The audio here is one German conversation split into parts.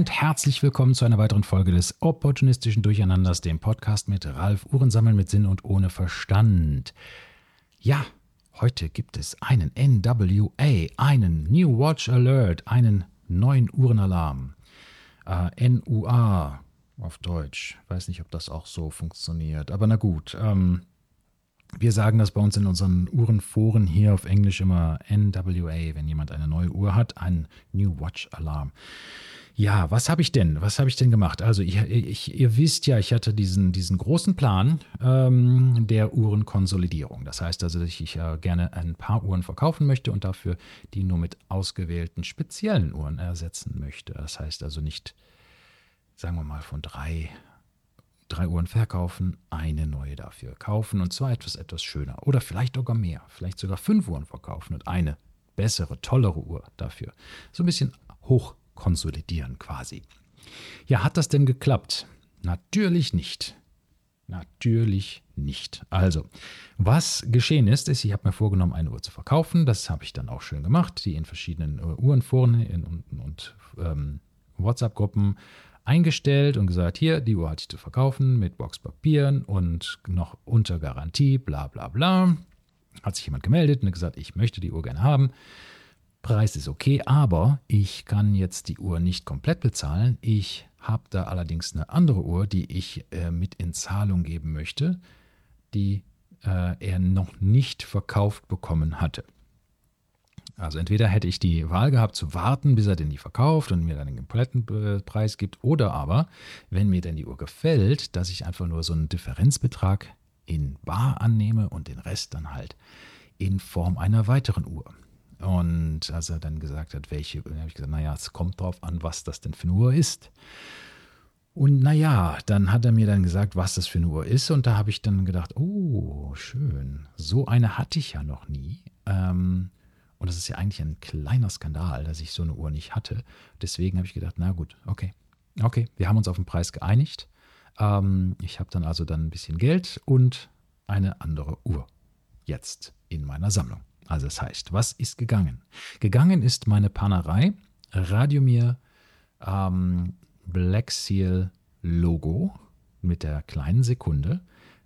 Und herzlich willkommen zu einer weiteren Folge des Opportunistischen Durcheinanders, dem Podcast mit Ralf Uhrensammeln mit Sinn und ohne Verstand. Ja, heute gibt es einen NWA, einen New Watch Alert, einen neuen Uhrenalarm. Äh, NUA auf Deutsch. Weiß nicht, ob das auch so funktioniert. Aber na gut. Ähm, wir sagen das bei uns in unseren Uhrenforen hier auf Englisch immer NWA, wenn jemand eine neue Uhr hat, ein New Watch Alarm. Ja, was habe ich denn? Was habe ich denn gemacht? Also, ich, ich, ihr wisst ja, ich hatte diesen, diesen großen Plan ähm, der Uhrenkonsolidierung. Das heißt also, dass ich äh, gerne ein paar Uhren verkaufen möchte und dafür die nur mit ausgewählten speziellen Uhren ersetzen möchte. Das heißt also nicht, sagen wir mal, von drei drei Uhren verkaufen, eine neue dafür kaufen und zwar etwas etwas schöner oder vielleicht sogar mehr, vielleicht sogar fünf Uhren verkaufen und eine bessere, tollere Uhr dafür. So ein bisschen hochkonsolidieren quasi. Ja, hat das denn geklappt? Natürlich nicht. Natürlich nicht. Also, was geschehen ist, ist, ich habe mir vorgenommen, eine Uhr zu verkaufen. Das habe ich dann auch schön gemacht, die in verschiedenen Uhrenforen und, und ähm, WhatsApp-Gruppen eingestellt und gesagt, hier, die Uhr hatte ich zu verkaufen mit Boxpapieren und noch unter Garantie, bla bla bla. Hat sich jemand gemeldet und gesagt, ich möchte die Uhr gerne haben. Preis ist okay, aber ich kann jetzt die Uhr nicht komplett bezahlen. Ich habe da allerdings eine andere Uhr, die ich äh, mit in Zahlung geben möchte, die äh, er noch nicht verkauft bekommen hatte. Also entweder hätte ich die Wahl gehabt zu warten, bis er denn die verkauft und mir dann den kompletten Preis gibt, oder aber, wenn mir denn die Uhr gefällt, dass ich einfach nur so einen Differenzbetrag in Bar annehme und den Rest dann halt in Form einer weiteren Uhr. Und als er dann gesagt hat, welche, habe ich gesagt, naja, es kommt drauf an, was das denn für eine Uhr ist. Und naja, dann hat er mir dann gesagt, was das für eine Uhr ist. Und da habe ich dann gedacht, oh, schön. So eine hatte ich ja noch nie. Ähm, und das ist ja eigentlich ein kleiner Skandal, dass ich so eine Uhr nicht hatte. Deswegen habe ich gedacht, na gut, okay. Okay, wir haben uns auf den Preis geeinigt. Ähm, ich habe dann also dann ein bisschen Geld und eine andere Uhr jetzt in meiner Sammlung. Also das heißt, was ist gegangen? Gegangen ist meine Panerei Radiomir ähm, Black Seal Logo mit der kleinen Sekunde,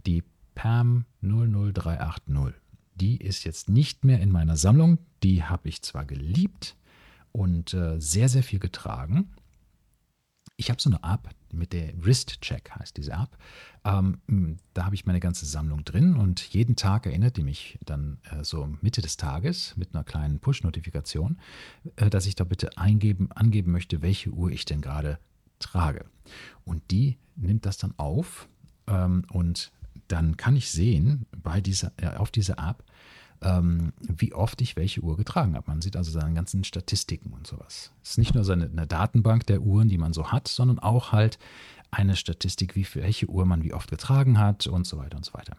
die PAM 00380 die ist jetzt nicht mehr in meiner Sammlung. Die habe ich zwar geliebt und äh, sehr, sehr viel getragen. Ich habe so eine App, mit der Wrist Check heißt diese App. Ähm, da habe ich meine ganze Sammlung drin und jeden Tag erinnert die mich dann äh, so Mitte des Tages mit einer kleinen Push-Notifikation, äh, dass ich da bitte eingeben, angeben möchte, welche Uhr ich denn gerade trage. Und die nimmt das dann auf ähm, und dann kann ich sehen bei dieser, äh, auf dieser App, wie oft ich welche Uhr getragen habe. Man sieht also seine ganzen Statistiken und sowas. Es ist nicht nur so eine, eine, Datenbank der Uhren, die man so hat, sondern auch halt eine Statistik, wie welche Uhr man wie oft getragen hat und so weiter und so weiter.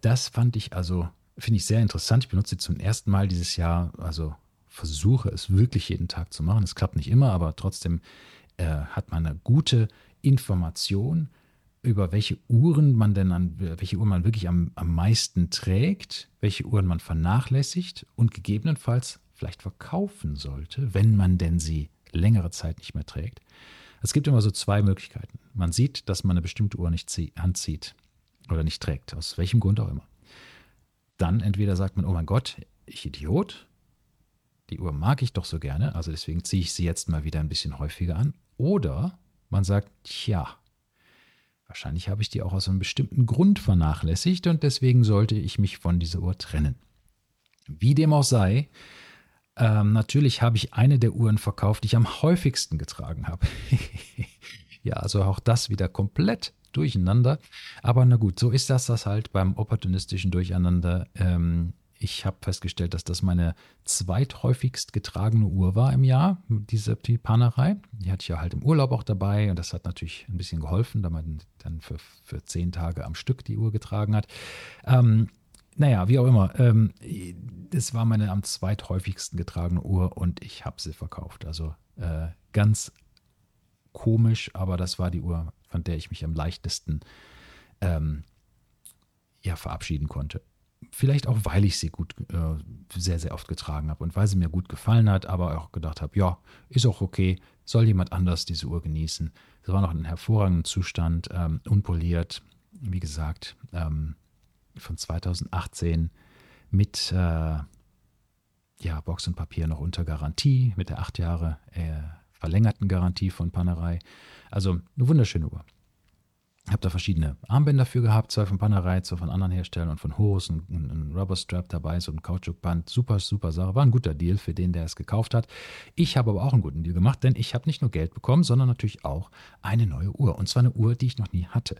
Das fand ich also, finde ich sehr interessant. Ich benutze sie zum ersten Mal dieses Jahr, also versuche es wirklich jeden Tag zu machen. Es klappt nicht immer, aber trotzdem äh, hat man eine gute Information über welche Uhren man denn an, welche Uhren man wirklich am, am meisten trägt, welche Uhren man vernachlässigt und gegebenenfalls vielleicht verkaufen sollte, wenn man denn sie längere Zeit nicht mehr trägt. Es gibt immer so zwei Möglichkeiten. Man sieht, dass man eine bestimmte Uhr nicht anzieht oder nicht trägt, aus welchem Grund auch immer. Dann entweder sagt man, oh mein Gott, ich Idiot, die Uhr mag ich doch so gerne, also deswegen ziehe ich sie jetzt mal wieder ein bisschen häufiger an. Oder man sagt, tja, Wahrscheinlich habe ich die auch aus einem bestimmten Grund vernachlässigt und deswegen sollte ich mich von dieser Uhr trennen. Wie dem auch sei, ähm, natürlich habe ich eine der Uhren verkauft, die ich am häufigsten getragen habe. ja, also auch das wieder komplett durcheinander. Aber na gut, so ist das das halt beim opportunistischen Durcheinander. Ähm, ich habe festgestellt, dass das meine zweithäufigst getragene Uhr war im Jahr, diese die Panerei. Die hatte ich ja halt im Urlaub auch dabei und das hat natürlich ein bisschen geholfen, da man dann für, für zehn Tage am Stück die Uhr getragen hat. Ähm, naja, wie auch immer. Ähm, das war meine am zweithäufigsten getragene Uhr und ich habe sie verkauft. Also äh, ganz komisch, aber das war die Uhr, von der ich mich am leichtesten ähm, ja, verabschieden konnte vielleicht auch, weil ich sie gut, äh, sehr, sehr oft getragen habe und weil sie mir gut gefallen hat, aber auch gedacht habe, ja, ist auch okay, soll jemand anders diese Uhr genießen. Es war noch in hervorragenden Zustand, ähm, unpoliert, wie gesagt, ähm, von 2018 mit äh, ja, Box und Papier noch unter Garantie, mit der acht Jahre äh, verlängerten Garantie von Panerei. Also eine wunderschöne Uhr. Habe da verschiedene Armbänder für gehabt, zwei von Panerei, zwei von anderen Herstellern und von Horus, ein, ein Rubberstrap dabei, so ein Kautschukband. Super, super Sache. War ein guter Deal für den, der es gekauft hat. Ich habe aber auch einen guten Deal gemacht, denn ich habe nicht nur Geld bekommen, sondern natürlich auch eine neue Uhr. Und zwar eine Uhr, die ich noch nie hatte.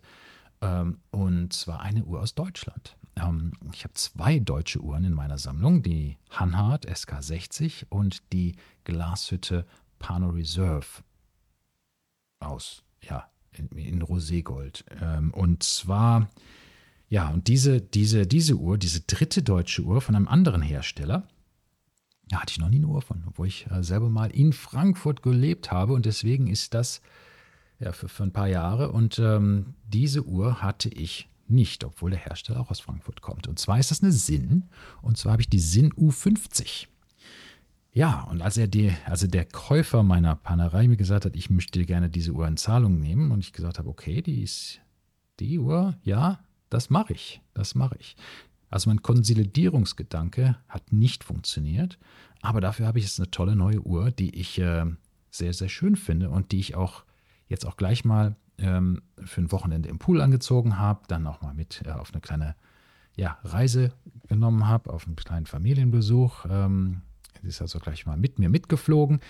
Ähm, und zwar eine Uhr aus Deutschland. Ähm, ich habe zwei deutsche Uhren in meiner Sammlung, die Hanhard SK60 und die Glashütte Pano Reserve aus, ja, in, Roségold. Ähm, und zwar, ja, und diese, diese, diese Uhr, diese dritte deutsche Uhr von einem anderen Hersteller, da hatte ich noch nie eine Uhr von, obwohl ich äh, selber mal in Frankfurt gelebt habe und deswegen ist das ja, für, für ein paar Jahre. Und ähm, diese Uhr hatte ich nicht, obwohl der Hersteller auch aus Frankfurt kommt. Und zwar ist das eine Sinn. Und zwar habe ich die Sinn U50. Ja, und als er die, also der Käufer meiner Panerei mir gesagt hat, ich möchte gerne diese Uhr in Zahlung nehmen und ich gesagt habe, okay, die ist die Uhr, ja, das mache ich, das mache ich. Also mein Konsolidierungsgedanke hat nicht funktioniert, aber dafür habe ich jetzt eine tolle neue Uhr, die ich äh, sehr, sehr schön finde und die ich auch jetzt auch gleich mal ähm, für ein Wochenende im Pool angezogen habe, dann auch mal mit äh, auf eine kleine ja, Reise genommen habe, auf einen kleinen Familienbesuch. Ähm, die ist also gleich mal mit mir mitgeflogen.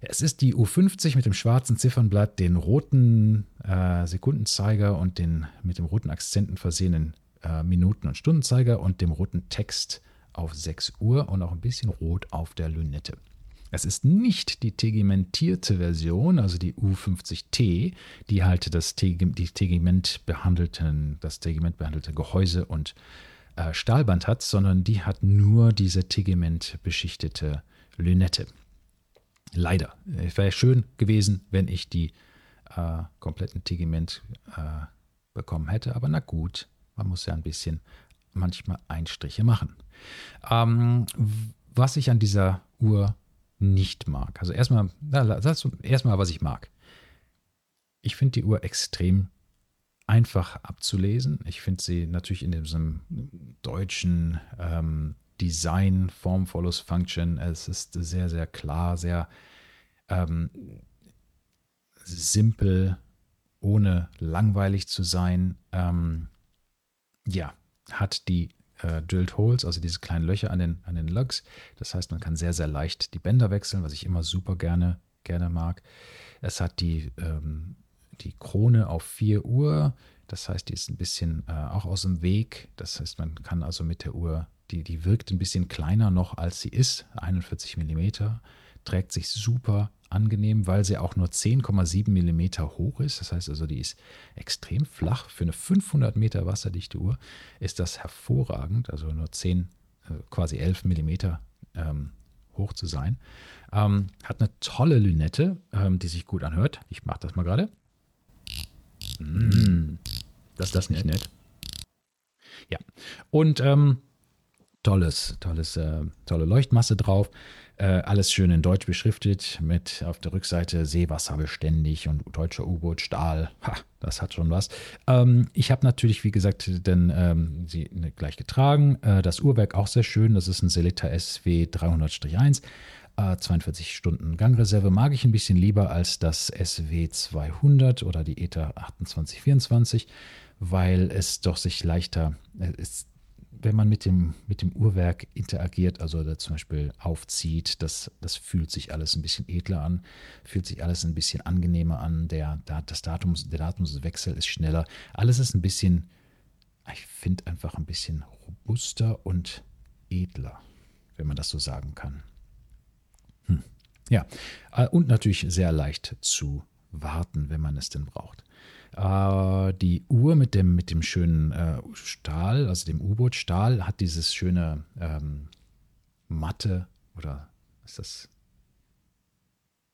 Es ist die U50 mit dem schwarzen Ziffernblatt, den roten äh, Sekundenzeiger und den mit dem roten Akzenten versehenen äh, Minuten- und Stundenzeiger und dem roten Text auf 6 Uhr und auch ein bisschen rot auf der Lünette. Es ist nicht die tegimentierte Version, also die U50T, die halt das, Teg die Tegiment behandelten, das Tegiment behandelte Gehäuse und äh, Stahlband hat, sondern die hat nur diese Tegiment-beschichtete Lünette. Leider. Es wäre schön gewesen, wenn ich die äh, kompletten Tegiment äh, bekommen hätte, aber na gut, man muss ja ein bisschen manchmal Einstriche machen. Ähm, was ich an dieser Uhr nicht mag, also erstmal, erstmal, was ich mag. Ich finde die Uhr extrem einfach abzulesen. Ich finde sie natürlich in diesem deutschen ähm, Design, Form follows Function. Es ist sehr, sehr klar, sehr ähm, simpel, ohne langweilig zu sein. Ähm, ja, hat die äh, Drilled Holes, also diese kleinen Löcher an den, an den Lugs. Das heißt, man kann sehr, sehr leicht die Bänder wechseln, was ich immer super gerne, gerne mag. Es hat die ähm, die Krone auf 4 Uhr. Das heißt, die ist ein bisschen äh, auch aus dem Weg. Das heißt, man kann also mit der Uhr, die, die wirkt ein bisschen kleiner noch, als sie ist. 41 mm. Trägt sich super angenehm, weil sie auch nur 10,7 mm hoch ist. Das heißt also, die ist extrem flach. Für eine 500 Meter wasserdichte Uhr ist das hervorragend. Also nur 10, äh, quasi 11 mm ähm, hoch zu sein. Ähm, hat eine tolle Lünette, ähm, die sich gut anhört. Ich mache das mal gerade. Mm, das ist das nicht nett. Ja. Und ähm, tolles, tolles, äh, tolle Leuchtmasse drauf. Äh, alles schön in Deutsch beschriftet mit auf der Rückseite Seewasser beständig und deutscher U-Boot, Stahl. Ha, das hat schon was. Ähm, ich habe natürlich, wie gesagt, dann ähm, sie ne, gleich getragen. Äh, das Uhrwerk auch sehr schön. Das ist ein Selita SW 300-1. 42 äh, Stunden Gangreserve mag ich ein bisschen lieber als das SW 200 oder die ETA 2824, weil es doch sich leichter ist, wenn man mit dem, mit dem Uhrwerk interagiert, also da zum Beispiel aufzieht, das, das fühlt sich alles ein bisschen edler an, fühlt sich alles ein bisschen angenehmer an, der, das Datum, der Datumswechsel ist schneller, alles ist ein bisschen, ich finde einfach ein bisschen robuster und edler, wenn man das so sagen kann. Hm. Ja, äh, und natürlich sehr leicht zu warten, wenn man es denn braucht. Äh, die Uhr mit dem, mit dem schönen äh, Stahl, also dem U-Boot-Stahl, hat dieses schöne ähm, matte oder ist das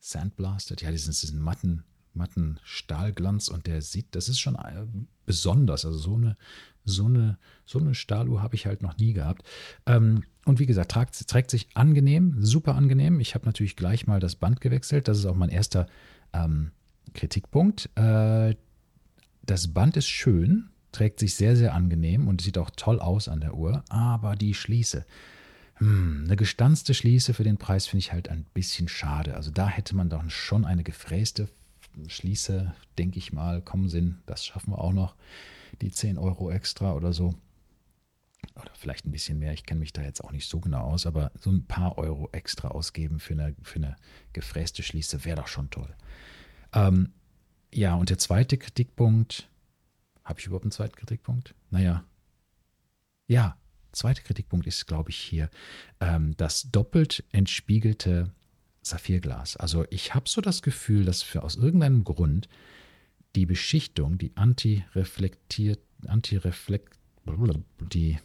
Sandblasted? Ja, diesen, diesen matten matten Stahlglanz und der sieht, das ist schon äh, besonders. Also so eine, so eine, so eine Stahluhr habe ich halt noch nie gehabt. Ähm, und wie gesagt, tragt, trägt sich angenehm, super angenehm. Ich habe natürlich gleich mal das Band gewechselt. Das ist auch mein erster ähm, Kritikpunkt. Äh, das Band ist schön, trägt sich sehr, sehr angenehm und sieht auch toll aus an der Uhr, aber die Schließe. Hm, eine gestanzte Schließe für den Preis finde ich halt ein bisschen schade. Also da hätte man doch schon eine gefräste Schließe, denke ich mal, kommen Sinn. Das schaffen wir auch noch. Die 10 Euro extra oder so. Oder vielleicht ein bisschen mehr. Ich kenne mich da jetzt auch nicht so genau aus, aber so ein paar Euro extra ausgeben für eine, für eine gefräste Schließe wäre doch schon toll. Ähm, ja, und der zweite Kritikpunkt, habe ich überhaupt einen zweiten Kritikpunkt? Naja, ja, zweiter Kritikpunkt ist, glaube ich, hier ähm, das doppelt entspiegelte Saphirglas. Also ich habe so das Gefühl, dass für aus irgendeinem Grund die Beschichtung, die anti-reflektiert, anti-reflekt, die,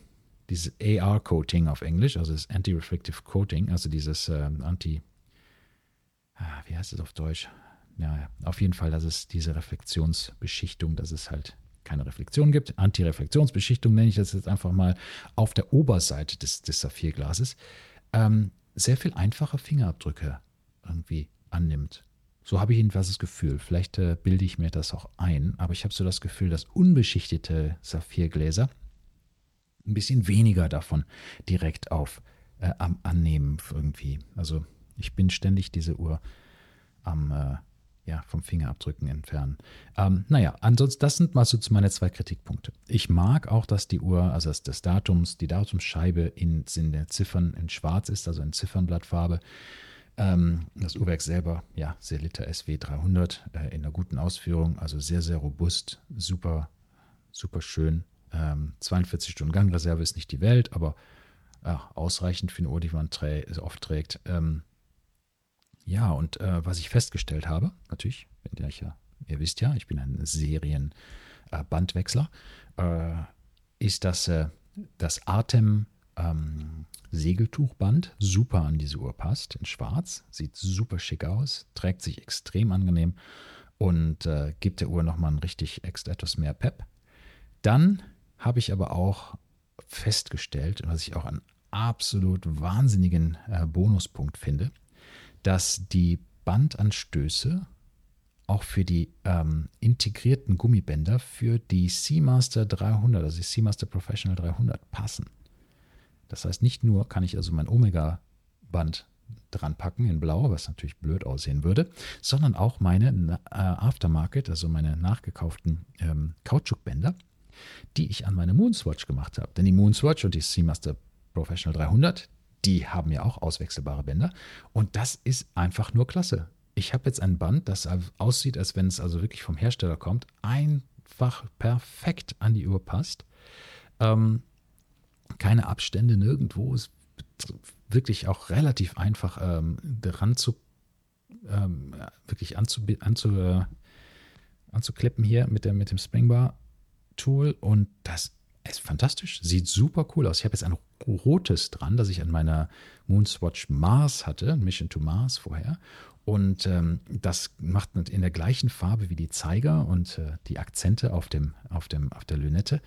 dieses AR-Coating auf Englisch, also das Anti-Reflective Coating, also dieses äh, Anti, ah, wie heißt es auf Deutsch? ja, auf jeden Fall, dass es diese Reflexionsbeschichtung, dass es halt keine Reflexion gibt. Antireflexionsbeschichtung nenne ich das jetzt einfach mal auf der Oberseite des, des Saphirglases. Ähm, sehr viel einfache Fingerabdrücke irgendwie annimmt. So habe ich jedenfalls das Gefühl. Vielleicht äh, bilde ich mir das auch ein, aber ich habe so das Gefühl, dass unbeschichtete Saphirgläser ein bisschen weniger davon direkt auf äh, am Annehmen irgendwie. Also ich bin ständig diese Uhr am äh, ja, vom Fingerabdrücken entfernen. Ähm, naja, ansonsten, das sind mal so meine zwei Kritikpunkte. Ich mag auch, dass die Uhr, also dass das Datums, die Datumsscheibe in, in den Ziffern in schwarz ist, also in Ziffernblattfarbe. Ähm, das Uhrwerk selber, ja, Selita SW 300 äh, in einer guten Ausführung, also sehr, sehr robust, super, super schön. Ähm, 42 Stunden Gangreserve ist nicht die Welt, aber äh, ausreichend für eine Uhr, die man trä oft trägt. Ähm, ja, und äh, was ich festgestellt habe, natürlich, ich ja, ihr wisst ja, ich bin ein Serienbandwechsler, äh, ist, dass äh, das Atem ähm, Segeltuchband super an diese Uhr passt, in schwarz, sieht super schick aus, trägt sich extrem angenehm und äh, gibt der Uhr nochmal ein richtig extra etwas mehr Pep. Dann habe ich aber auch festgestellt, was ich auch einen absolut wahnsinnigen äh, Bonuspunkt finde, dass die Bandanstöße auch für die ähm, integrierten Gummibänder für die Seamaster 300, also die Seamaster Professional 300 passen. Das heißt, nicht nur kann ich also mein Omega-Band dran packen in blau, was natürlich blöd aussehen würde, sondern auch meine äh, Aftermarket, also meine nachgekauften ähm, Kautschukbänder, die ich an meine Moonswatch gemacht habe. Denn die Moonswatch und die Seamaster Professional 300, die haben ja auch auswechselbare Bänder. Und das ist einfach nur klasse. Ich habe jetzt ein Band, das aussieht, als wenn es also wirklich vom Hersteller kommt, einfach perfekt an die Uhr passt. Ähm, keine Abstände nirgendwo. Ist wirklich auch relativ einfach ähm, dran zu ähm, wirklich anzu, anzu, äh, anzuklippen hier mit, der, mit dem Springbar-Tool. Und das ist fantastisch, sieht super cool aus. Ich habe jetzt ein rotes dran, das ich an meiner Moonswatch Mars hatte, Mission to Mars vorher. Und ähm, das macht in der gleichen Farbe wie die Zeiger und äh, die Akzente auf, dem, auf, dem, auf der Lünette.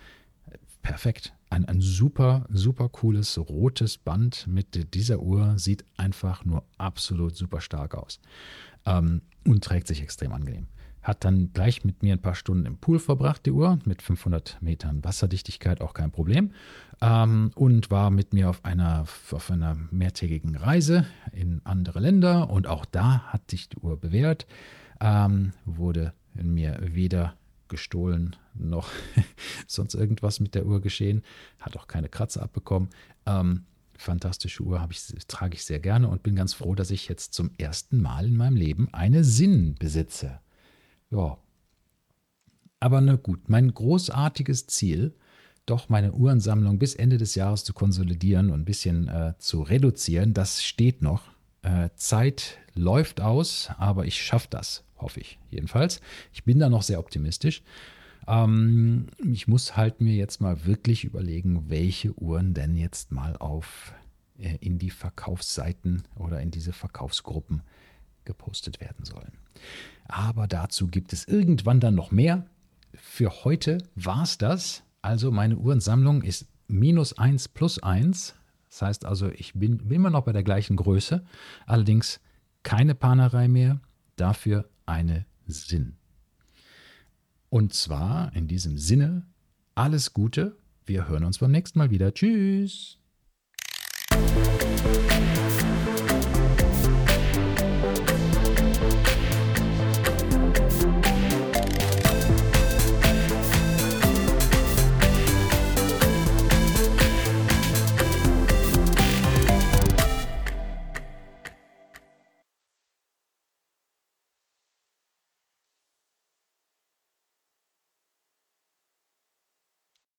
Perfekt. Ein, ein super, super cooles rotes Band mit dieser Uhr sieht einfach nur absolut super stark aus ähm, und trägt sich extrem angenehm hat dann gleich mit mir ein paar Stunden im Pool verbracht, die Uhr, mit 500 Metern Wasserdichtigkeit, auch kein Problem. Ähm, und war mit mir auf einer, auf einer mehrtägigen Reise in andere Länder und auch da hat sich die Uhr bewährt. Ähm, wurde in mir weder gestohlen noch sonst irgendwas mit der Uhr geschehen, hat auch keine Kratzer abbekommen. Ähm, fantastische Uhr ich, trage ich sehr gerne und bin ganz froh, dass ich jetzt zum ersten Mal in meinem Leben eine Sinn besitze. Ja. Aber na gut, mein großartiges Ziel, doch meine Uhrensammlung bis Ende des Jahres zu konsolidieren und ein bisschen äh, zu reduzieren, das steht noch. Äh, Zeit läuft aus, aber ich schaffe das, hoffe ich jedenfalls. Ich bin da noch sehr optimistisch. Ähm, ich muss halt mir jetzt mal wirklich überlegen, welche Uhren denn jetzt mal auf äh, in die Verkaufsseiten oder in diese Verkaufsgruppen gepostet werden sollen. Aber dazu gibt es irgendwann dann noch mehr. Für heute war es das. Also meine Uhrensammlung ist minus 1 plus 1. Das heißt also, ich bin immer noch bei der gleichen Größe. Allerdings keine Panerei mehr, dafür eine Sinn. Und zwar in diesem Sinne alles Gute. Wir hören uns beim nächsten Mal wieder. Tschüss.